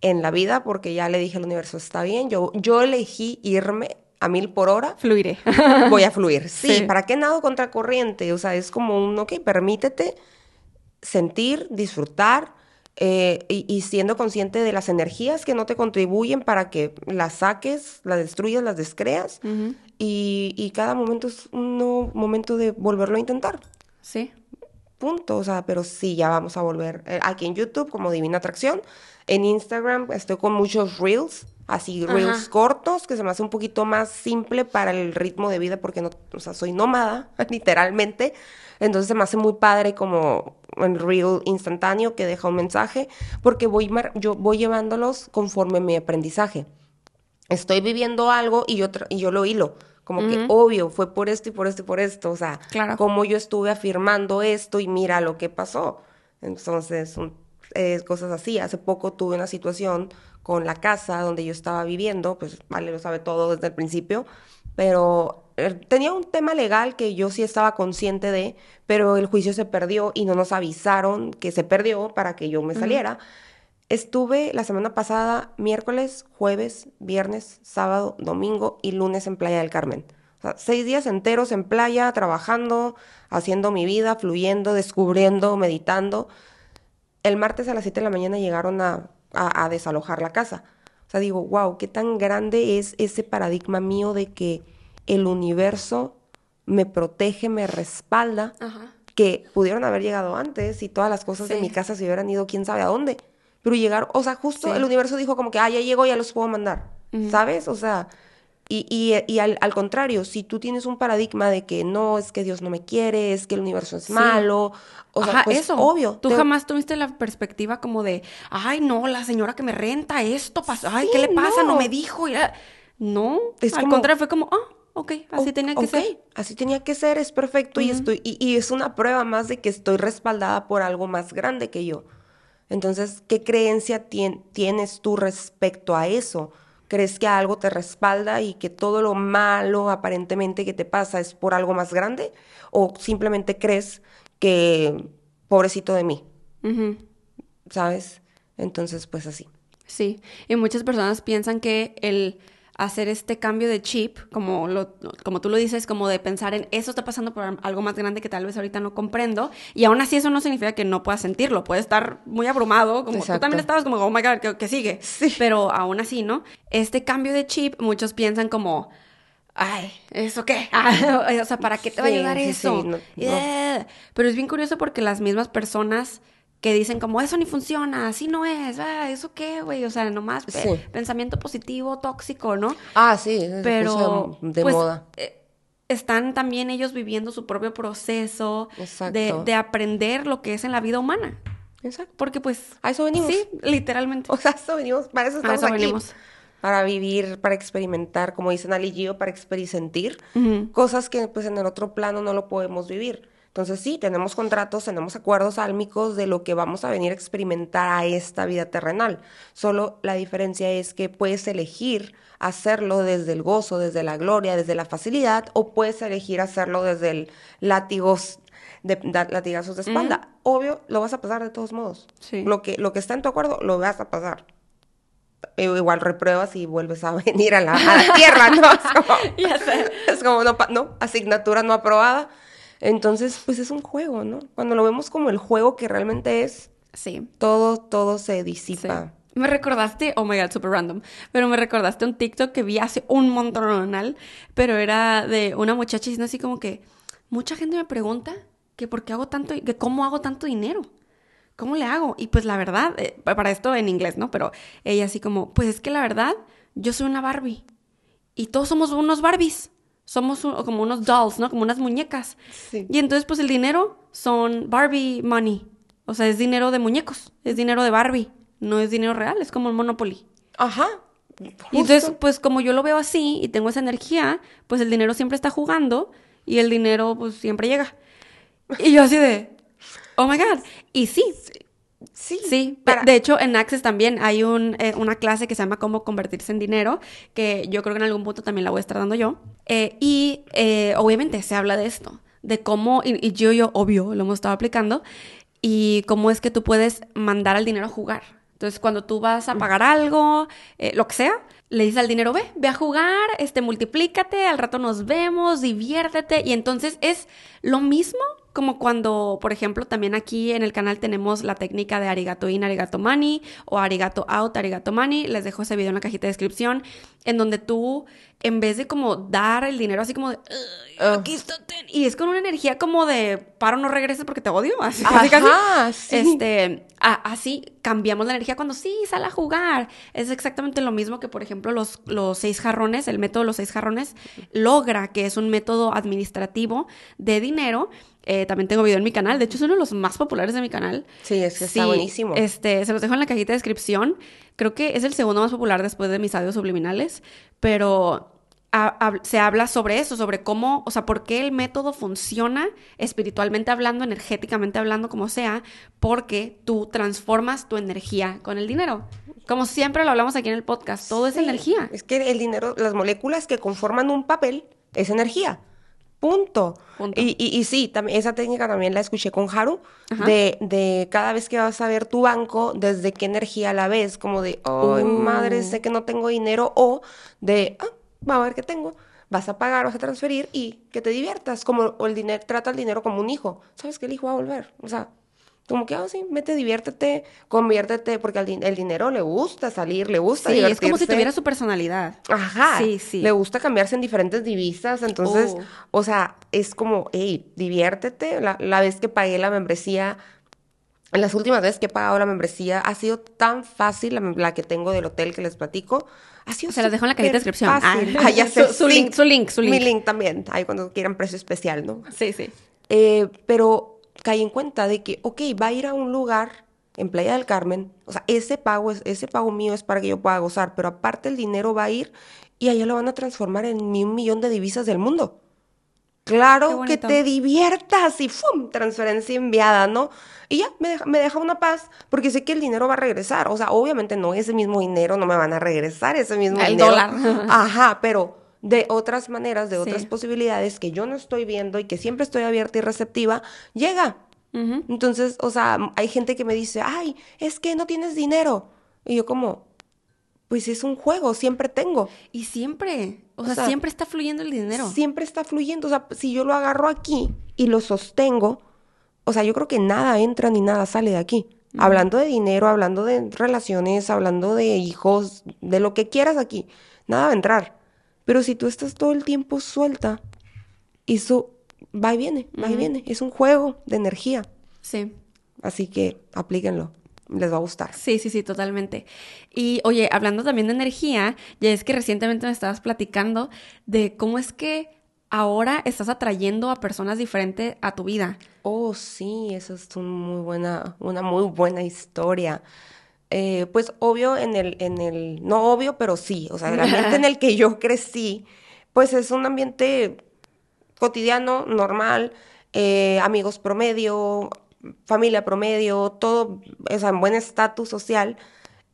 en la vida porque ya le dije al universo, está bien, yo, yo elegí irme a mil por hora, Fluiré. voy a fluir. Sí, Sí. ¿para qué nado contra corriente? O sea, es como un, ok, permítete sentir, disfrutar eh, y, y siendo consciente de las energías que no te contribuyen para que las saques, las destruyas, las descreas. Y, y cada momento es un nuevo momento de volverlo a intentar. Sí. Punto. O sea, pero sí, ya vamos a volver. eh, aquí en YouTube como Divina Atracción. En Instagram estoy con muchos reels, así Ajá. reels cortos, que se me hace un poquito más simple para el ritmo de vida, porque no, o sea, soy nómada, literalmente. Entonces se me hace muy padre como un reel instantáneo que deja un mensaje, porque voy, mar- yo voy llevándolos conforme mi aprendizaje. Estoy viviendo algo y yo, y yo lo hilo. Como que obvio, fue por esto y por esto y por esto. O sea, Claro. como yo estuve afirmando esto y mira lo que pasó. Entonces, son eh, cosas así. Hace poco tuve una situación con la casa donde yo estaba viviendo, pues Vale lo sabe todo desde el principio, pero eh, tenía un tema legal que yo sí estaba consciente de, pero el juicio se perdió y no nos avisaron que se perdió para que yo me saliera. Estuve la semana pasada, miércoles, jueves, viernes, sábado, domingo y lunes en Playa del Carmen. O sea, seis días enteros en playa, trabajando, haciendo mi vida, fluyendo, descubriendo, meditando. El martes a las 7 de la mañana llegaron a, a- a desalojar la casa. O sea, digo, wow, qué tan grande es ese paradigma mío de que el universo me protege, me respalda, Ajá. que pudieron haber llegado antes y todas las cosas de mi casa se hubieran ido quién sabe a dónde. Pero llegaron, o sea, justo Sí. el universo dijo como que, ah, ya llegó, ya los puedo mandar, ¿sabes? O sea, y, y, y al, al contrario, si tú tienes un paradigma de que no, es que Dios no me quiere, es que el universo es Sí. malo, o sea, pues eso. obvio. Tú te- jamás tuviste la perspectiva como de, ay, no, la señora que me renta esto pasó, ay, Sí, ¿qué le pasa? No, no. me dijo. y, ah". No, Es al como- contrario, fue como, ah, ok, así O- tenía que ok, ser. Así tenía que ser, es perfecto y estoy y, y es una prueba más de que estoy respaldada por algo más grande que yo. Entonces, ¿qué creencia tien- tienes tú respecto a eso? ¿Crees que algo te respalda y que todo lo malo aparentemente que te pasa es por algo más grande? ¿O simplemente crees que pobrecito de mí. ¿sabes? Entonces, pues así. Sí, y muchas personas piensan que el hacer este cambio de chip, como, lo, como tú lo dices, como de pensar en eso está pasando por algo más grande que tal vez ahorita no comprendo, y aún así eso no significa que no puedas sentirlo, puedes estar muy abrumado, como tú también estabas como, oh my god, ¿qué, qué sigue? Sí. Pero aún así, ¿no? Este cambio de chip, muchos piensan como, ay, ¿eso qué? Ah, o sea, ¿para qué te va a Sí, ayudar sí, sí, eso? no, no. Eh, Pero es bien curioso porque las mismas personas que dicen como, eso ni funciona, así no es, ah, ¿eso qué, güey? O sea, nomás pe- Sí. pensamiento positivo, tóxico, ¿no? Ah, sí, Pero, de pues, moda. eh, están también ellos viviendo su propio proceso de, de aprender lo que es en la vida humana. Exacto. Porque pues... A eso venimos. Sí, literalmente. O sea, a eso venimos, para eso A estamos eso aquí. venimos. Para vivir, para experimentar, como dicen Ali Gio, para experisentir Ujú. cosas que pues en el otro plano no lo podemos vivir. Entonces sí, tenemos contratos, tenemos acuerdos álmicos de lo que vamos a venir a experimentar a esta vida terrenal. Solo la diferencia es que puedes elegir hacerlo desde el gozo, desde la gloria, desde la facilidad, o puedes elegir hacerlo desde el látigos de, da- latigazos de espalda. Obvio, lo vas a pasar de todos modos. Sí. Lo que, lo que está en tu acuerdo, lo vas a pasar. Eh, Igual repruebas y vuelves a venir a la, a la tierra, ¿no? Es como, Ya sé. es como, no, no, asignatura no aprobada. Entonces, pues es un juego, ¿no? Cuando lo vemos como el juego que realmente es, Sí. todo, todo se Sí. disipa. Me recordaste, oh my god, super random, pero me recordaste un TikTok que vi hace un montón, pero era de una muchacha diciendo así como que mucha gente me pregunta que por qué hago tanto, que cómo hago tanto dinero, cómo le hago. Y pues la verdad, eh, para esto en inglés, ¿no? Pero ella así como, pues es que la verdad, yo soy una Barbie y todos somos unos Barbies. Somos un- como unos dolls, ¿no? Como unas muñecas. Sí. Y entonces, pues el dinero son Barbie money. O sea, es dinero de muñecos, es dinero de Barbie, no es dinero real, es como el Monopoly. Ajá. Y entonces, justo. pues como yo lo veo así y tengo esa energía, pues el dinero siempre está jugando y el dinero pues siempre llega. Y yo así de, oh my God. Y sí, sí. Sí, de- para- de hecho en Access también hay un, eh, una clase que se llama Cómo convertirse en dinero, que yo creo que en algún punto también la voy a estar dando yo. Eh, y eh, obviamente se habla de esto, de cómo, y, y yo, yo, obvio, lo hemos estado aplicando, y cómo es que tú puedes mandar al dinero a jugar. Entonces, cuando tú vas a pagar algo, lo que sea, le dices al dinero, ve, ve a jugar, este, multiplícate, al rato nos vemos, diviértete. Y entonces es lo mismo como cuando, por ejemplo, también aquí en el canal tenemos la técnica de arigato in, arigato money, o arigato out, arigato money. Les dejo ese video en la cajita de descripción, en donde tú, en vez de como dar el dinero así como de, "Ay, Ah. aquí está, ten", y es con una energía como de, paro, no regreses porque te odio, así casi, casi. Ajá, sí. Este, a- así cambiamos la energía cuando sí, sal a jugar. Es exactamente lo mismo que, por ejemplo, los, los seis jarrones, el método de los seis jarrones, logra que es un método administrativo de dinero. Eh, también tengo video en mi canal, de hecho es uno de los más populares de mi canal. Sí, es que está buenísimo. Este, se los dejo en la cajita de descripción. Creo que es el segundo más popular después de mis audios subliminales, pero se habla sobre eso, sobre cómo, o sea, por qué el método funciona espiritualmente hablando, energéticamente hablando, como sea, porque tú transformas tu energía con el dinero. Como siempre lo hablamos aquí en el podcast, todo es energía. Es que el dinero, las moléculas que conforman un papel es energía. Punto. Punto. Y, y, y sí, también, esa técnica también la escuché con Haru, de, de cada vez que vas a ver tu banco, desde qué energía la ves, como de, ay, Uh. madre, sé que no tengo dinero, o de, ah, vamos a ver qué tengo. Vas a pagar, vas a transferir y que te diviertas. Como el dinero, trata el dinero como un hijo. Sabes que el hijo va a volver. O sea, como que, ah, sí, vete, diviértete, conviértete, porque al din- el dinero le gusta salir, le gusta Sí, es como si tuviera su personalidad. Ajá. Sí, sí. Le gusta cambiarse en diferentes divisas. Entonces, Oh. o sea, es como, hey, diviértete. La, la vez que pagué la membresía, las últimas veces que he pagado la membresía, ha sido tan fácil, la, la que tengo del hotel que les platico. Ha sido Se las dejo en la cajita de descripción. Fácil. Ah, Ah, ya sé, su- link, su link, su Mi link. link también. Ahí cuando quieran precio especial, ¿no? Sí, sí. Eh, pero caí en cuenta de que, ok, va a ir a un lugar en Playa del Carmen, o sea, ese pago, es, ese pago mío es para que yo pueda gozar, pero aparte el dinero va a ir y allá lo van a transformar en mi- un millón de divisas del mundo. Claro que te diviertas y ¡fum! Transferencia enviada, ¿no? Y ya, me deja, me deja una paz, porque sé que el dinero va a regresar. O sea, obviamente no ese mismo dinero, no me van a regresar ese mismo El dinero. dólar. Ajá, pero de otras maneras, de Sí. otras posibilidades que yo no estoy viendo y que siempre estoy abierta y receptiva, llega. Entonces, o sea, hay gente que me dice, ay, es que no tienes dinero. Y yo como, pues es un juego, siempre tengo. Y siempre, o, O sea, sea, siempre está fluyendo el dinero. Siempre está fluyendo. O sea, si yo lo agarro aquí y lo sostengo, o sea, yo creo que nada entra ni nada sale de aquí. Hablando de dinero, hablando de relaciones, hablando de hijos, de lo que quieras aquí, nada va a entrar. Pero si tú estás todo el tiempo suelta, eso va y viene, va y viene. Es un juego de energía. Sí. Así que aplíquenlo. Les va a gustar. Sí, sí, sí, totalmente. Y oye, hablando también de energía, ya es que recientemente me estabas platicando de cómo es que ahora estás atrayendo a personas diferentes a tu vida. Oh, sí, esa es un muy buena, una muy buena historia. Eh, pues obvio en el, en el, no obvio, pero sí, o sea, el ambiente en el que yo crecí, pues es un ambiente cotidiano, normal, eh, amigos promedio, familia promedio, todo, o sea, en buen estatus social.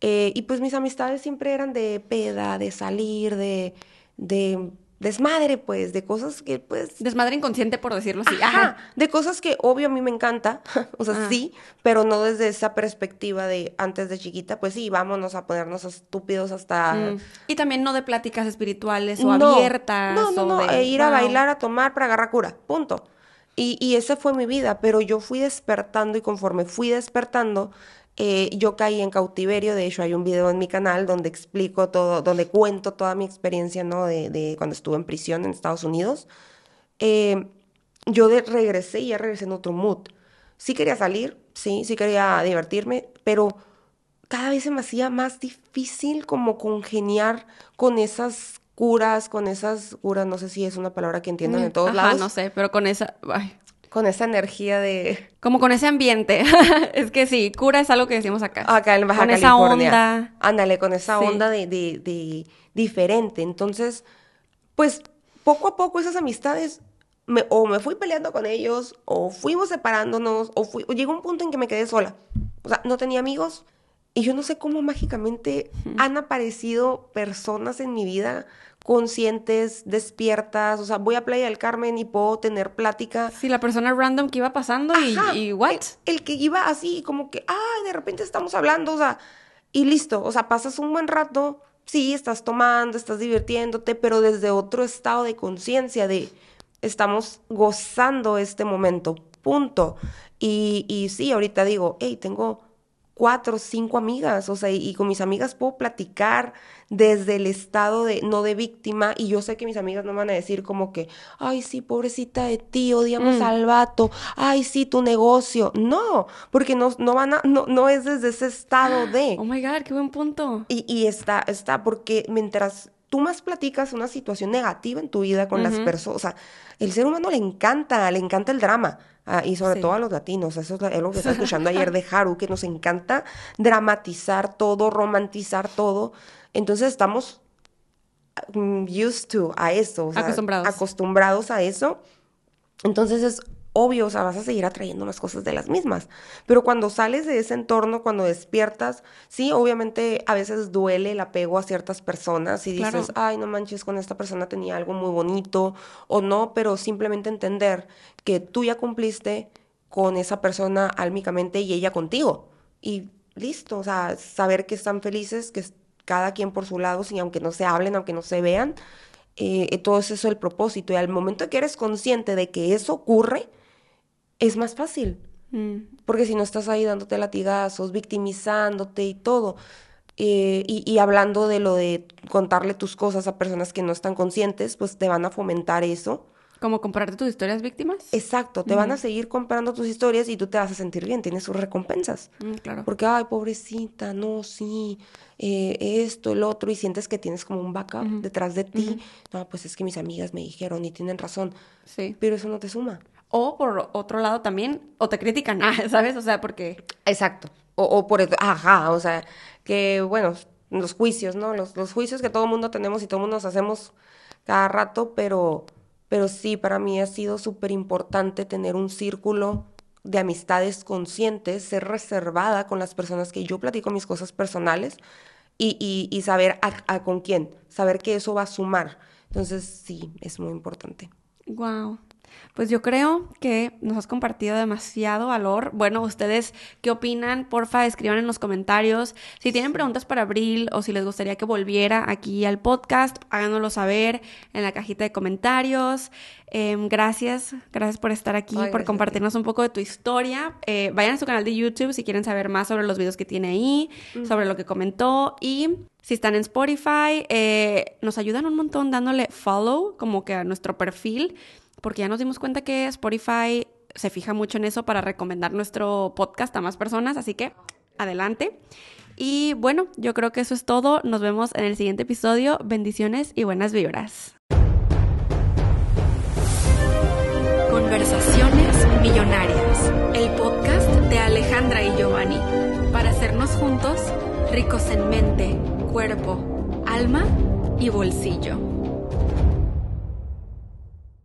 Eh, y pues mis amistades siempre eran de peda, de salir, de, de desmadre, pues, de cosas que, pues... Desmadre inconsciente, por decirlo así. Ajá, de cosas que obvio a mí me encanta, o sea, Ah. sí, pero no desde esa perspectiva de antes de chiquita, pues sí, vámonos a ponernos estúpidos hasta... Mm. Y también no de pláticas espirituales o No, abiertas. No, no, o no, de, e ir a wow. bailar, a tomar para agarrar cura, punto. Y, y esa fue mi vida, pero yo fui despertando y conforme fui despertando, eh, yo caí en cautiverio. De hecho, hay un video en mi canal donde explico todo, donde cuento toda mi experiencia, ¿no? De, de cuando estuve en prisión en Estados Unidos. Eh, yo de- regresé y ya regresé en otro mood. Sí quería salir, sí, sí quería divertirme, pero cada vez se me hacía más difícil como congeniar con esas curas, con esas curas, no sé si es una palabra que entiendan en todos Mm, Ajá, lados, no sé, pero con esa... ay, con esa energía de como con ese ambiente. es que sí, cura es algo que decimos acá. acá en Baja con esa California. onda. Ándale, con esa Sí. onda de, de, de diferente. Entonces, pues poco a poco esas amistades me- o me fui peleando con ellos, o fuimos separándonos, o, fui- o llegó un punto en que me quedé sola. O sea, no tenía amigos. Y yo no sé cómo mágicamente han aparecido personas en mi vida conscientes, despiertas. O sea, voy a Playa del Carmen y puedo tener plática. Sí, la persona random que iba pasando y, Ajá, y what? El, el que iba así, como que, ay, de repente estamos hablando, o sea, y listo, o sea, pasas un buen rato, sí, estás tomando, estás divirtiéndote, pero desde otro estado de conciencia, de estamos gozando este momento, punto. Y, y sí, ahorita digo, hey, tengo cuatro, cinco amigas, o sea, y, y con mis amigas puedo platicar desde el estado de, no de víctima, y yo sé que mis amigas no van a decir como que, ay, sí, pobrecita de ti, odiamos Mm. al vato, ay, sí, tu negocio, no, porque no, no van a, no, no es desde ese estado de, Oh my God, qué buen punto. y, y está, está, porque mientras tú más platicas una situación negativa en tu vida con las personas, o sea, el ser humano le encanta, le encanta el drama. ah, y sobre Sí. todo a los latinos, eso es, la- es lo que estaba escuchando ayer de Haru, que nos encanta dramatizar todo, romantizar todo. Entonces estamos mm, used to a eso, o sea, Acostumbrados. acostumbrados a eso. Entonces es obvio, o sea, vas a seguir atrayendo más cosas de las mismas. Pero cuando sales de ese entorno, cuando despiertas, sí, obviamente a veces duele el apego a ciertas personas y dices, Claro. ay, no manches, con esta persona tenía algo muy bonito o no, pero simplemente entender que tú ya cumpliste con esa persona álmicamente y ella contigo. Y listo, o sea, saber que están felices, que cada quien por su lado, sin aunque no se hablen, aunque no se vean, eh, todo eso es el propósito. Y al momento que eres consciente de que eso ocurre, es más fácil. Mm. Porque si no estás ahí dándote latigazos, victimizándote y todo, eh, y, y hablando de lo de contarle tus cosas a personas que no están conscientes, pues te van a fomentar eso. Como comprarte tus historias víctimas. Exacto, te van a seguir comprando tus historias y tú te vas a sentir bien, tienes sus recompensas. Mm, claro. Porque, ay, pobrecita, no, sí, eh, esto, el otro, y sientes que tienes como un backup detrás de ti. No, pues es que mis amigas me dijeron y tienen razón, Sí. pero eso no te suma. O por otro lado también, o te critican, ah, ¿sabes? O sea, porque Exacto. O, o por eso, ajá, o sea, que bueno, los juicios, ¿no? Los, los juicios que todo el mundo tenemos y todo el mundo nos hacemos cada rato, pero, pero sí, para mí ha sido súper importante tener un círculo de amistades conscientes, ser reservada con las personas que yo platico mis cosas personales y, y, y saber a, a con quién, saber que eso va a sumar. Entonces, sí, es muy importante. Wow. Pues yo creo que nos has compartido demasiado valor. Bueno, ustedes, ¿qué opinan? Porfa, escriban en los comentarios. Si tienen preguntas para Abril o si les gustaría que volviera aquí al podcast, háganoslo saber en la cajita de comentarios. Em, gracias, gracias por estar aquí, por compartirnos un poco de tu historia. Eh, vayan a su canal de YouTube si quieren saber más sobre los videos que tiene ahí, sobre lo que comentó y si están en Spotify, eh, nos ayudan un montón dándole follow como que a nuestro perfil porque ya nos dimos cuenta que Spotify se fija mucho en eso para recomendar nuestro podcast a más personas, así que adelante. Y bueno, yo creo que eso es todo. Nos vemos en el siguiente episodio. Bendiciones y buenas vibras. Conversaciones Millonarias, el podcast de Alejandra y Giovanni, para hacernos juntos ricos en mente, cuerpo, alma y bolsillo.